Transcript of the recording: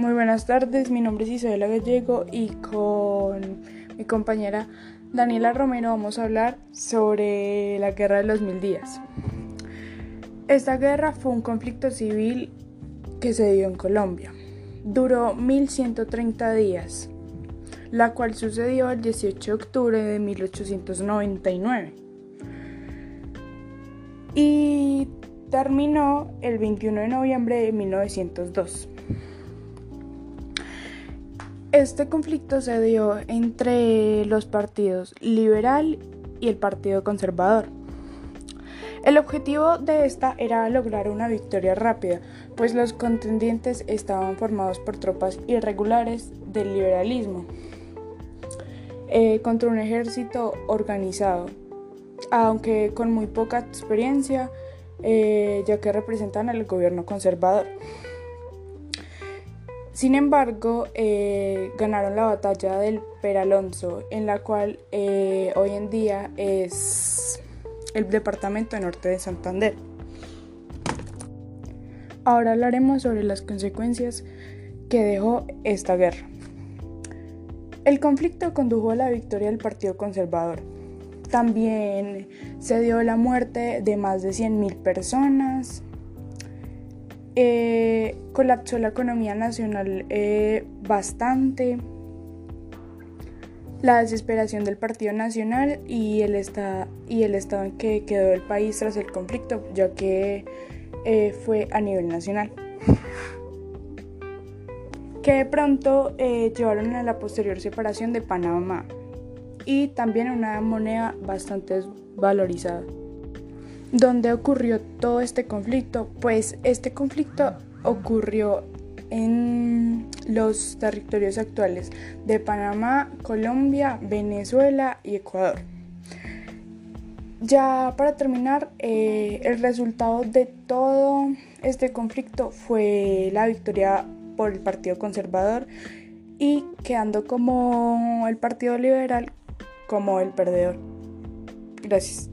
Muy buenas tardes, mi nombre es Isabela Gallego y con mi compañera Daniela Romero vamos a hablar sobre la Guerra de los Mil Días. Esta guerra fue un conflicto civil que se dio en Colombia. Duró 1130 días, la cual sucedió el 18 de octubre de 1899. Y terminó el 21 de noviembre de 1902. Este conflicto se dio entre los partidos liberal y el partido conservador. El objetivo de esta era lograr una victoria rápida, pues los contendientes estaban formados por tropas irregulares del liberalismo eh, contra un ejército organizado, aunque con muy poca experiencia eh, ya que representan al gobierno conservador. Sin embargo, eh, ganaron la batalla del Peralonso, en la cual eh, hoy en día es el departamento norte de Santander. Ahora hablaremos sobre las consecuencias que dejó esta guerra. El conflicto condujo a la victoria del Partido Conservador, también se dio la muerte de más de 100.000 personas. Eh, colapsó la economía nacional eh, bastante. La desesperación del Partido Nacional y el, y el estado en que quedó el país tras el conflicto, ya que eh, fue a nivel nacional. Que de pronto llevaron a la posterior separación de Panamá y también una moneda bastante valorizada. ¿Dónde ocurrió todo este conflicto? Pues este conflicto ocurrió en los territorios actuales de Panamá, Colombia, Venezuela y Ecuador. Ya para terminar, eh, el resultado de todo este conflicto fue la victoria por el Partido Conservador y quedando como el Partido Liberal como el perdedor. Gracias.